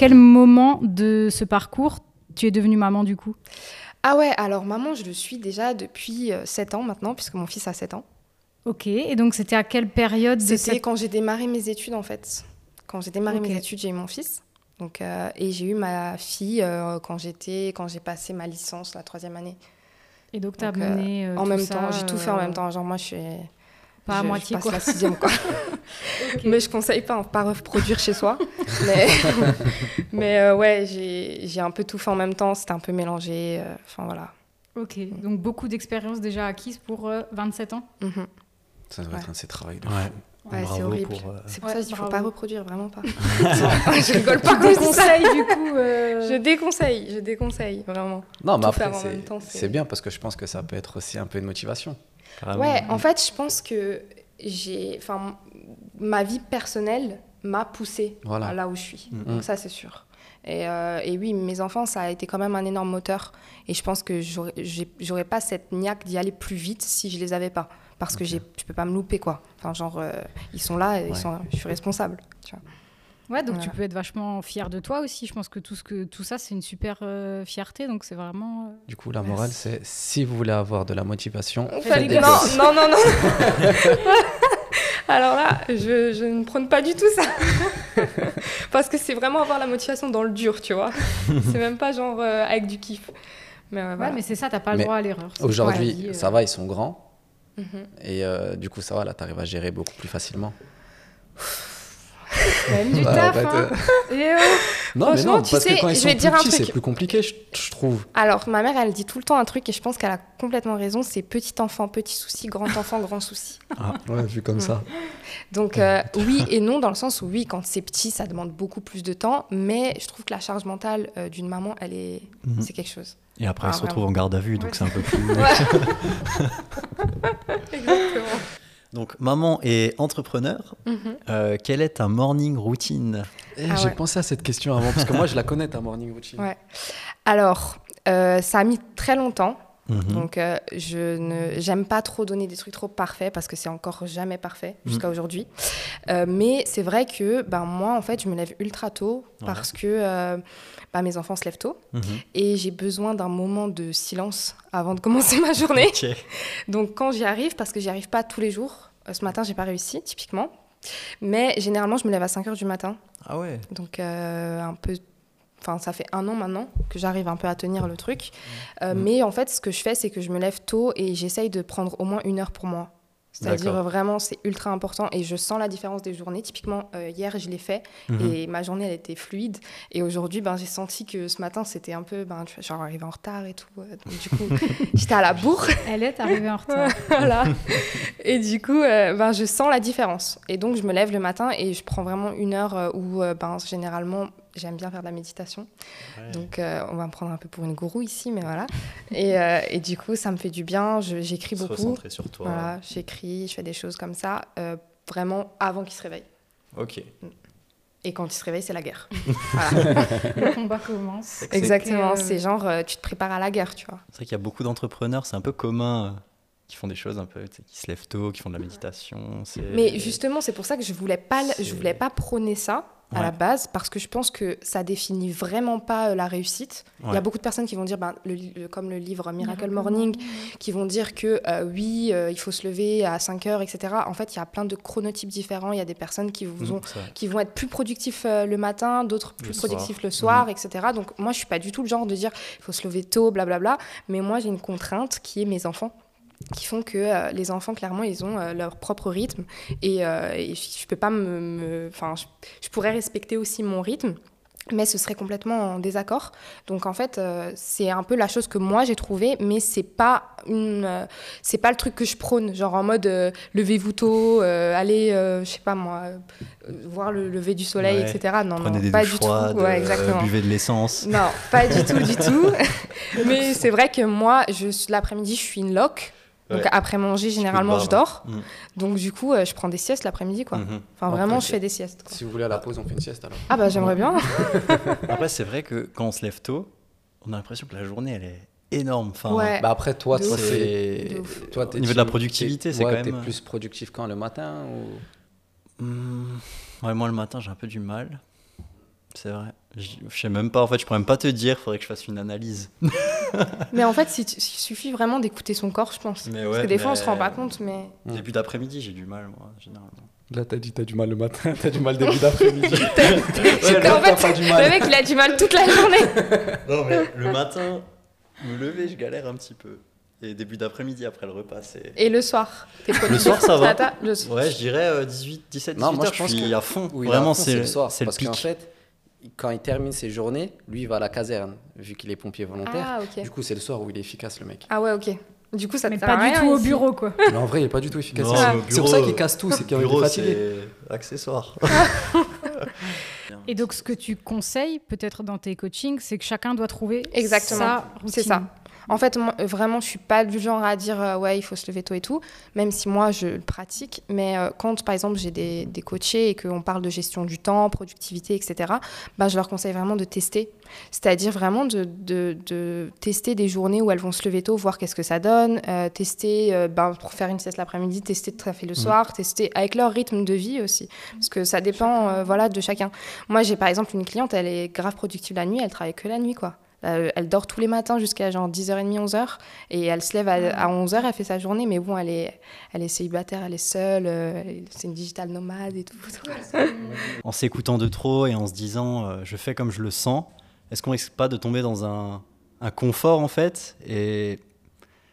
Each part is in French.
quel moment de ce parcours tu es devenue maman du coup? Ah ouais, alors maman, je le suis déjà depuis 7 ans maintenant, puisque mon fils a 7 ans. Ok, et donc c'était à quelle période de C'était cette... quand j'ai démarré mes études en fait. Quand j'ai démarré mes études, j'ai eu mon fils. Donc, euh, et j'ai eu ma fille euh, quand j'étais, quand j'ai passé ma licence la troisième année. Et donc tu as Donc, euh, mené euh, en tout même ça, temps, j'ai tout fait en euh, même temps. Genre moi, je suis Pas à je, moitié, je passe quoi. la sixième quoi. Mais je conseille pas, hein, pas reproduire chez soi. Mais, mais euh, ouais, j'ai j'ai un peu tout fait en même temps. C'était un peu mélangé. euh, Enfin voilà. Ok, donc beaucoup d'expérience déjà acquise pour euh, 27 ans? Mhm. Ça doit Ouais. être un de ces travails de Ouais. Ouais, c'est horrible. pour, euh, C'est pour Ouais, ça qu'il faut bravo. pas reproduire, vraiment pas. je rigole pas ça. Conseil du coup. euh, Je déconseille, je déconseille, vraiment. Non, mais Tout après, c'est bien parce que je pense que ça peut être aussi un peu une motivation. Carrément. Ouais, en fait, je pense que j'ai, enfin, ma vie personnelle m'a poussée Voilà. à là où je suis. Mhm. Donc ça, c'est sûr. Et, euh, et oui, mes enfants, ça a été quand même un énorme moteur. Et je pense que j'aurais pas cette niaque d'y aller plus vite si je les avais pas. Parce que Ok. j'ai- je peux pas me louper, quoi. Enfin, genre, euh, ils sont là et ils sont, je suis responsable. Tu vois. Ouais, donc tu peux être vachement fier de toi aussi. Je pense que tout, ce que, tout ça, c'est une super euh, fierté. Donc c'est vraiment. euh, Du coup, la morale, c'est si vous voulez avoir de la motivation, faites des non, non, non, non. Alors là, je, je ne prône pas du tout ça. Parce que c'est vraiment avoir la motivation dans le dur, tu vois. C'est même pas genre euh, avec du kiff. Mais ouais, mais c'est ça, t'as pas le Mais droit à l'erreur. Aujourd'hui, euh. ça va, ils sont grands. Mhm. Et euh, du coup, ça va, là, t'arrives à gérer beaucoup plus facilement. Quand même du Bah, taf, hein. euh, Et, euh, Non, mais non, tu parce sais, que quand ils je sont vais te plus dire un petits, c'est plus compliqué, je, je trouve. Alors, ma mère, elle dit tout le temps un truc et je pense qu'elle a complètement raison c'est petit enfant, petit souci, grand enfant, grand souci. Ouais, vu comme Mm. ça. Donc, euh, oui et non, dans le sens où, oui, quand c'est petit, ça demande beaucoup plus de temps, mais je trouve que la charge mentale euh, d'une maman, elle est. Mhm. C'est quelque chose. Et après, Ah, elle se retrouve en garde à vue, donc Ouais. c'est un peu plus. Exactement. Donc, maman et entrepreneur, euh, quelle est ta morning routine? Eh, Ah J'ai ouais. pensé à cette question avant, parce que moi, je la connais, ta morning routine. Ouais. Alors, euh, ça a mis très longtemps. Mhm. Donc, euh, je ne, j'aime pas trop donner des trucs trop parfaits parce que c'est encore jamais parfait jusqu'à aujourd'hui. Euh, mais c'est vrai que ben, moi, en fait, je me lève ultra tôt Ouais. parce que euh, ben, mes enfants se lèvent tôt Mhm. et j'ai besoin d'un moment de silence avant de commencer ma journée. Donc, quand j'y arrive, parce que j'y arrive pas tous les jours, euh, ce matin, j'ai pas réussi, typiquement. Mais généralement, je me lève à 5 heures du matin. Ah ouais. Donc un peu, enfin ça fait un an maintenant que j'arrive un peu à tenir le truc. Euh, Mm. Mais en fait, ce que je fais, c'est que je me lève tôt et j'essaye de prendre au moins une heure pour moi. C'est-à-dire vraiment, c'est ultra important et je sens la différence des journées. Typiquement, euh, hier, je l'ai fait Mhm. et ma journée, elle était fluide. Et aujourd'hui, ben, j'ai senti que ce matin, c'était un peu, ben, tu vois, genre arrivé en retard et tout. euh, Donc, du coup, j'étais à la bourre. Elle est arrivée en retard. voilà. Et du coup, euh, ben, je sens la différence. Et donc, je me lève le matin et je prends vraiment une heure où, euh, ben, généralement, j'aime bien faire de la méditation. Ouais. Donc, euh, on va me prendre un peu pour une gourou ici, mais voilà. Et, euh, et du coup, ça me fait du bien. J'écris beaucoup. recentrer sur toi. Voilà, j'écris, je fais des choses comme ça, euh, vraiment avant qu'il se réveille. Ok. Et quand il se réveille, c'est la guerre. Voilà. Le combat commence. Exactement. C'est genre, euh, tu te prépares à la guerre, tu vois. C'est vrai qu'il y a beaucoup d'entrepreneurs, c'est un peu commun, qui font des choses un peu, qui se lèvent tôt, qui font de la méditation. Mais justement, c'est pour ça que je voulais pas, je voulais pas prôner ça à Ouais. la base, parce que je pense que ça définit vraiment pas euh, la réussite. Il y a beaucoup de personnes qui vont dire, ben, le, li- le- comme le livre Miracle Morning, qui vont dire que euh, oui, euh, il faut se lever à 5 heures, etc. En fait, il y a plein de chronotypes différents. Il y a des personnes qui vous ont qui vont être plus productifs euh, le matin, d'autres plus Le soir. productifs le soir, Mhm. etc. Donc moi, je suis pas du tout le genre de dire il faut se lever tôt, blablabla. Mais moi, j'ai une contrainte qui est mes enfants qui font que euh, les enfants, clairement, ils ont euh, leur propre rythme. Et, euh, et je je peux pas me... Enfin, je, je pourrais respecter aussi mon rythme, mais ce serait complètement en désaccord. Donc, en fait, euh, c'est un peu la chose que moi, j'ai trouvée, mais c'est pas une... euh, c'est pas le truc que je prône, genre en mode euh, levez-vous tôt, euh, allez, euh, je sais pas moi, euh, voir le lever du soleil, Ouais. etc. Non, Prenez non, des pas du tout. froides, Ouais, euh, buvez de l'essence. Non, pas du tout, du tout. Mais c'est vrai que moi, je, l'après-midi, je suis une loque. Donc Ouais. après manger, généralement, je dors. Mm. Donc du coup, euh, je prends des siestes l'après-midi, quoi. Mhm. Enfin, vraiment, je fais des siestes. quoi. Si vous voulez à la pause, on fait une sieste alors. Ah bah j'aimerais bien. Après, c'est vrai que quand on se lève tôt, on a l'impression que la journée, elle est énorme. Enfin, Ouais. Bah après, toi, c'est. Toi, Au niveau de la productivité, t'es- c'est ouais, quand T'es même- plus productif quand le matin ou... Ouais, moi, le matin, j'ai un peu du mal. C'est vrai. Je, je sais même pas, en fait, je pourrais même pas te dire, faudrait que je fasse une analyse. Mais en fait, il suffit vraiment d'écouter son corps, je pense. Mais Parce que des fois, on se rend pas compte, mais. Début d'après-midi, j'ai du mal, moi, généralement. Là, t'as dit t'as du mal le matin, t'as du mal début d'après-midi. en fait, le mec, il a du mal toute la journée. Non, mais le matin, me lever, je galère un petit peu. Et début d'après-midi, après le repas, c'est. Et le soir, t'es Le soir, ça va. Le soir. Ouais, je dirais euh, 18, 17, 18 Non, moi, heures, je pense suis que- à fond. Oui, Vraiment, c'est le soir. c'est le Parce qu'en pic. fait, quand il termine ses journées, lui, il va à la caserne, vu qu'il est pompier volontaire. Ah, ok. Du coup, c'est le soir où il est efficace, le mec. Ah ouais, ok. Du coup, ça Mais pas du tout au bureau, quoi. Mais en vrai, il est pas du tout efficace. C'est- pour ça qu'il casse tout, c'est qu'il est Bureau, fatigué. c'est accessoire. Et donc, ce que tu conseilles, peut-être dans tes coachings, c'est que chacun doit trouver Exactement. sa routine. C'est ça. En fait, moi, euh, vraiment, je suis pas du genre à dire euh, ouais, il faut se lever tôt et tout, même si moi je le pratique. Mais euh, quand, par exemple, j'ai des, des coachés et qu'on parle de gestion du temps, productivité, etc., bah, je leur conseille vraiment de tester. C'est-à-dire vraiment de, de- de tester des journées où elles vont se lever tôt, voir qu'est-ce que ça donne, euh, tester ben, pour faire une sieste l'après-midi, tester de le soir, tester avec leur rythme de vie aussi. Parce que ça dépend voilà, de chacun. Moi, j'ai par exemple une cliente, elle est grave productive la nuit, elle travaille que la nuit, quoi. Euh, elle dort tous les matins jusqu'à genre 10h30, 11h. Et elle se lève à, à 11h, elle fait sa journée. Mais bon, elle est, elle est célibataire, elle est seule. euh, c'est une digital nomade et tout. en s'écoutant de trop et en se disant euh, je fais comme je le sens, est-ce qu'on risque pas de tomber dans un, un confort en fait? Et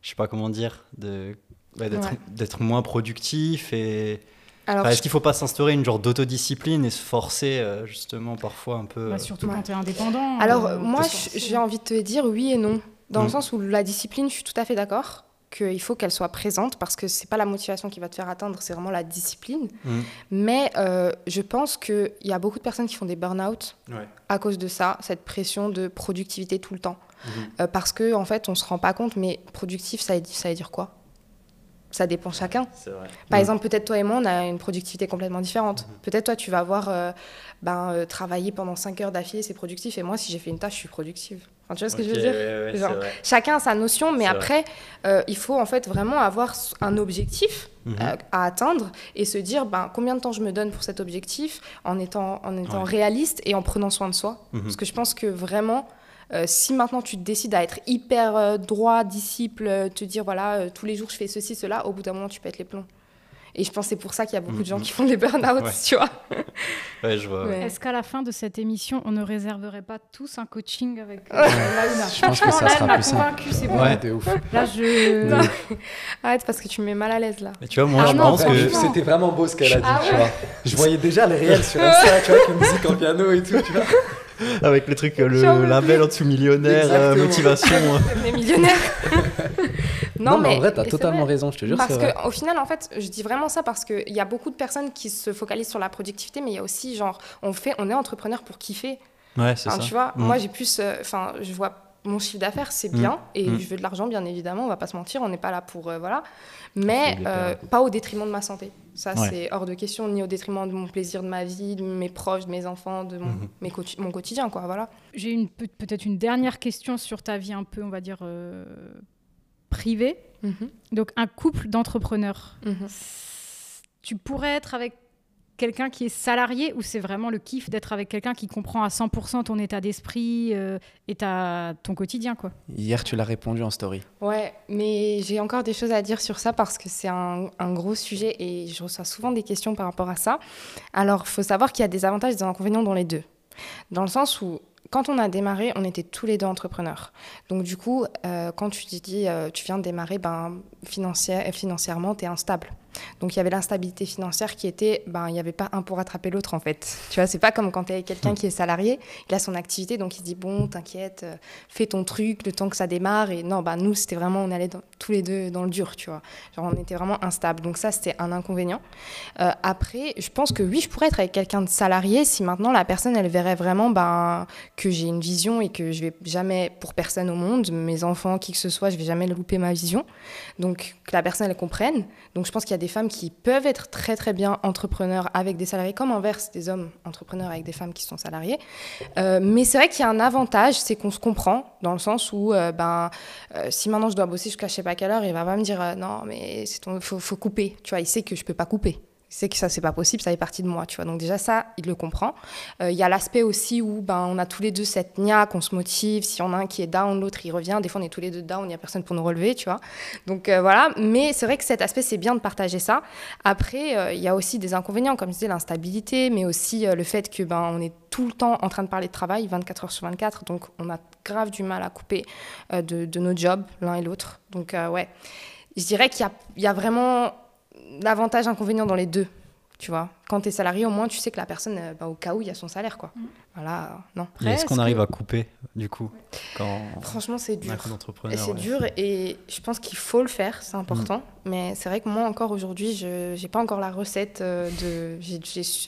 je sais pas comment dire ouais, d'être Ouais. moins productif et Enfin, est-ce qu'il faut pas s'instaurer une genre d'autodiscipline et se forcer euh, justement parfois un peu Bah, euh, surtout Ouais. quand tu es indépendant. Alors, euh, moi, j'ai envie de te dire oui et non. Dans le Mm. sens où la discipline, je suis tout à fait d'accord qu'il faut qu'elle soit présente parce que c'est pas la motivation qui va te faire atteindre, c'est vraiment la discipline. Mm. Mais euh, je pense qu'il y a beaucoup de personnes qui font des burn-out Ouais. à cause de ça, cette pression de productivité tout le temps. Euh, parce que en fait, on se rend pas compte, mais productif, ça veut dire quoi? Ça dépend chacun. Vrai. Par Mm. exemple, peut-être toi et moi, on a une productivité complètement différente. Mm-hmm. Peut-être toi, tu vas avoir euh, ben, euh, travaillé pendant 5 heures d'affilée, c'est productif. Et moi, si j'ai fait une tâche, je suis productive. Enfin, tu vois ce que je veux dire ouais, ouais, Genre, c'est vrai. Chacun a sa notion, mais après, euh, il faut en fait vraiment avoir un objectif Mhm. euh, à atteindre et se dire ben, combien de temps je me donne pour cet objectif en étant, en étant Ouais. réaliste et en prenant soin de soi. Mhm. Parce que je pense que vraiment, euh, si maintenant tu te décides à être hyper euh, droit, disciple, euh, te dire voilà, euh, tous les jours je fais ceci, cela, au bout d'un moment tu pètes les plombs. Et je pense que c'est pour ça qu'il y a beaucoup de gens Mhm. qui font des burn-out, Ouais. tu vois. Ouais, je vois. ouais. Est-ce qu'à la fin de cette émission, on ne réserverait pas tous un coaching avec euh. Launa Je pense que ça là, sera plus simple. convaincue, c'est bon. Ouais, de ouf. Là, je. Arrête parce que tu me mets mal à l'aise là. Mais tu vois, moi, Ah je non, pense que. C'était vraiment beau ce qu'elle a dit, Ah tu vois. Je voyais déjà les réels sur Insta, tu vois, avec la musique en piano et tout, tu vois. avec le truc, euh, le veux label en dessous millionnaire, euh, Exactement. motivation. euh. Les millionnaires. Non, mais en vrai, t'as totalement vrai. raison, je te jure, Parce qu'au final, en fait, je dis vraiment ça parce qu'il y a beaucoup de personnes qui se focalisent sur la productivité, mais il y a aussi, genre, on, fait, on est entrepreneur pour kiffer. Ouais, c'est Enfin, ça. tu vois, Mm. moi, j'ai plus. euh, Enfin, je vois mon chiffre d'affaires, c'est bien, et Mm. je veux de l'argent, bien évidemment, on va pas se mentir, on n'est pas là pour. euh, voilà. Mais les euh, pas au détriment de ma santé. Ça, Ouais. c'est hors de question, ni au détriment de mon plaisir de ma vie, de mes proches, de mes enfants, de mon, Mhm. mes quoti- mon quotidien, quoi, voilà. J'ai une peut- peut-être une dernière question sur ta vie un peu, on va dire, euh, privée. Mhm, Donc, un couple d'entrepreneurs. mhm. Tu pourrais être avec quelqu'un qui est salarié ou c'est vraiment le kiff d'être avec quelqu'un qui comprend à 100% ton état d'esprit euh, et ta, ton quotidien, quoi? Hier, tu l'as répondu en story. Ouais, mais j'ai encore des choses à dire sur ça parce que c'est un, un gros sujet et je reçois souvent des questions par rapport à ça. Alors, il faut savoir qu'il y a des avantages et des inconvénients dans les deux. Dans le sens où, quand on a démarré, on était tous les deux entrepreneurs. Donc, du coup, euh, quand tu te dis, euh, tu viens de démarrer, ben, financière, financièrement, tu es instable. Donc, il y avait l'instabilité financière qui était, ben, il n'y avait pas un pour rattraper l'autre, en fait. Tu vois, c'est pas comme quand tu es quelqu'un qui est salarié, il a son activité, donc il se dit, bon, t'inquiète, euh, fais ton truc le temps que ça démarre. Et non, bah, nous, c'était vraiment, on allait tous les deux dans le dur, tu vois. Genre, on était vraiment instables. Donc, ça, c'était un inconvénient. Euh, après, je pense que oui, je pourrais être avec quelqu'un de salarié si maintenant la personne, elle verrait vraiment ben, que j'ai une vision et que je vais jamais, pour personne au monde, mes enfants, qui que ce soit, je vais jamais louper ma vision. Donc, que la personne, elle comprenne. Donc, je pense qu'il y a des femmes qui peuvent être très, très bien entrepreneurs avec des salariés, comme inverse, des hommes entrepreneurs avec des femmes qui sont salariés. Euh, mais c'est vrai qu'il y a un avantage, c'est qu'on se comprend, dans le sens où, euh, ben, euh, si maintenant je dois bosser jusqu'à je sais pas quelle heure, il va pas me dire non, mais ton, faut, faut couper. Tu vois, il sait que je peux pas couper. Sait que ça c'est pas possible, ça fait partie de moi, tu vois. Donc déjà ça, il le comprend. Euh, Il y a l'aspect aussi où ben on a tous les deux cette niaque, on se motive. Si on a un qui est down, l'autre il revient. Des fois on est tous les deux down, il y a personne pour nous relever, tu vois. Donc euh, voilà. Mais c'est vrai que cet aspect c'est bien de partager ça. Après euh, il y a aussi des inconvénients, comme je disais l'instabilité, mais aussi le fait que ben on est tout le temps en train de parler de travail, 24 heures sur 24. Donc on a grave du mal à couper de, de nos jobs l'un et l'autre. Donc ouais, je dirais qu'il y y a vraiment l'avantage inconvénient dans les deux. Tu vois, quand tu es salarié, au moins tu sais que la personne, euh, bah, au cas où, il y a son salaire, quoi. Voilà, euh, non. Et Est-ce qu'on arrive à couper, du coup, quand Franchement, c'est dur. C'est ouais. dur et je pense qu'il faut le faire, c'est important. Mais c'est vrai que moi, encore aujourd'hui, je n'ai pas encore la recette euh, de.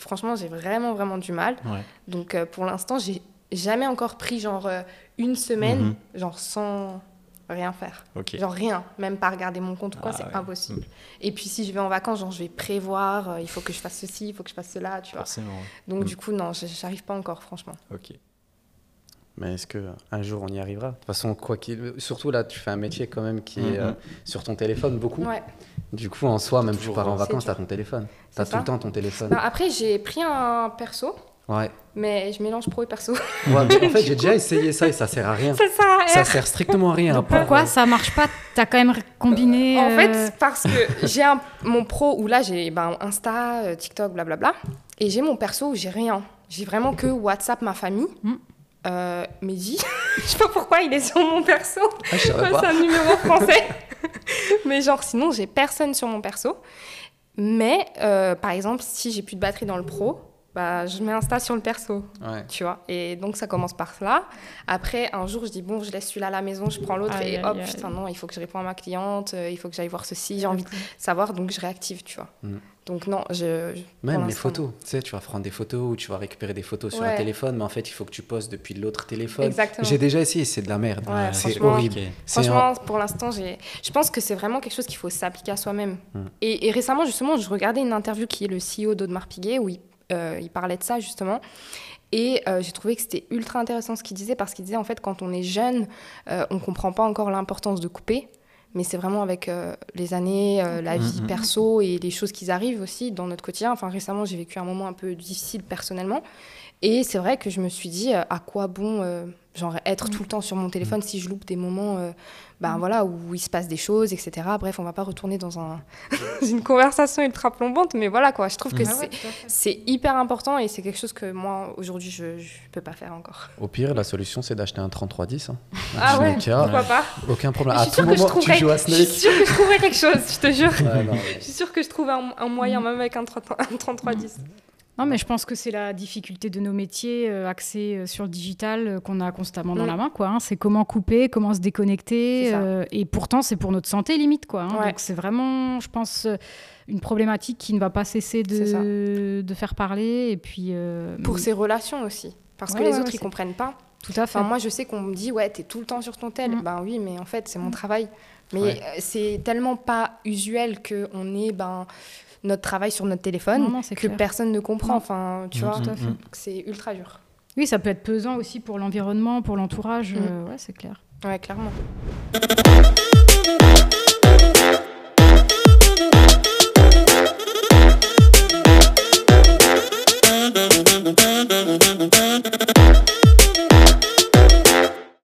franchement, j'ai vraiment, vraiment du mal. Ouais. Donc euh, pour l'instant, j'ai jamais encore pris genre une semaine, Mhm. genre sans rien faire. Genre rien, même pas regarder mon compte ou quoi, Ah c'est ouais. impossible. Et puis si je vais en vacances, genre je vais prévoir, euh, il faut que je fasse ceci, il faut que je fasse cela, tu vois. Forcément. ouais. Donc Mm. du coup, non, je- j'arrive pas encore, franchement. Ok. Mais est-ce que un jour on y arrivera? De toute façon, quoi qu'il. Surtout là, tu fais un métier quand même qui est Mhm. euh, sur ton téléphone beaucoup. Ouais. Du coup, en soi, même Toujours, tu pars en vacances, t'as dur. ton téléphone. T'as C'est tout le temps ton téléphone. Bah, après, j'ai pris un perso, Ouais. mais je mélange pro et perso. Ouais, mais en fait, j'ai déjà essayé ça et ça sert à rien. C'est ça, Ça sert strictement à rien. Donc pourquoi euh, ça marche pas? T'as quand même combiné. En euh, fait, parce que j'ai un, mon pro où là j'ai ben, Insta, euh, TikTok, blablabla, et j'ai mon perso où j'ai rien. J'ai vraiment que WhatsApp, ma famille. Mm. Euh, Mehdi, je sais pas pourquoi il est sur mon perso. Ah, je savais Ouais, pas. c'est un numéro français. Mais genre, sinon, j'ai personne sur mon perso. Mais, euh, par exemple, si j'ai plus de batterie dans le pro, bah, je mets Insta sur le perso, Ouais. tu vois. Et donc, ça commence par là. Après, un jour, je dis, bon, je laisse celui-là à la maison, je prends l'autre, et hop, aïe. putain, non, il faut que je réponde à ma cliente, euh, il faut que j'aille voir ceci, j'ai envie de savoir, donc je réactive, tu vois. Mm. Donc, non, je. Même les photos. Tu sais, tu vas prendre des photos ou tu vas récupérer des photos sur Ouais. un téléphone, mais en fait, il faut que tu poses depuis l'autre téléphone. Exactement. J'ai déjà essayé, c'est de la merde. Ouais, c'est horrible. Franchement, pour l'instant, j'ai. Je pense que c'est vraiment quelque chose qu'il faut s'appliquer à soi-même. Mm. Et, et récemment, justement, je regardais une interview qui est le CEO d'Audemars Piguet où il, il parlait de ça justement. Et euh, j'ai trouvé que c'était ultra intéressant ce qu'il disait parce qu'il disait en fait quand on est jeune, euh, on comprend pas encore l'importance de couper. Mais c'est vraiment avec euh, les années, euh, la vie Mhm. perso et les choses qui arrivent aussi dans notre quotidien. Enfin, récemment, j'ai vécu un moment un peu difficile personnellement. Et c'est vrai que je me suis dit, euh, à quoi bon euh, genre être tout le temps sur mon téléphone si je loupe des moments euh, ben, voilà, où il se passe des choses, etc. Bref, on va pas retourner dans un, une conversation ultra plombante, mais voilà quoi. Je trouve que. Ah ouais, c'est- hyper important et c'est quelque chose que moi, aujourd'hui, je ne peux pas faire encore. Au pire, la solution, c'est d'acheter un 3310. hein. Ah ouais, pourquoi pas aucun problème. À tout moment, tu joues à Je suis Snake. sûre que je trouverai quelque chose, je te jure. Ouais, non, Je suis sûre que je trouve un, un moyen, même avec un 30 un 3310. Non, mais je pense que c'est la difficulté de nos métiers euh, axés euh, sur le digital euh, qu'on a constamment dans Mm. la main. quoi. hein. C'est comment couper, comment se déconnecter. Euh, et pourtant, c'est pour notre santé limite. quoi. hein. Ouais. Donc, c'est vraiment, je pense, une problématique qui ne va pas cesser de, de faire parler. Et puis, euh, Pour ses relations aussi. Parce que les ouais, autres, ouais, ils c'est- comprennent pas. tout à fait. Enfin, moi, je sais qu'on me dit, ouais, t'es tout le temps sur ton tel. Mm. Ben oui, mais en fait, c'est mon travail. Mais Ouais. c'est tellement pas usuel qu'on ait ben, notre travail sur notre téléphone Non, non, c'est que clair. personne ne comprend. Non. Enfin, tu Mm, vois, mm, Tout à fait. mm. c'est ultra dur. Oui, ça peut être pesant aussi pour l'environnement, pour l'entourage. Mm. euh, ouais, c'est clair. Ouais, clairement.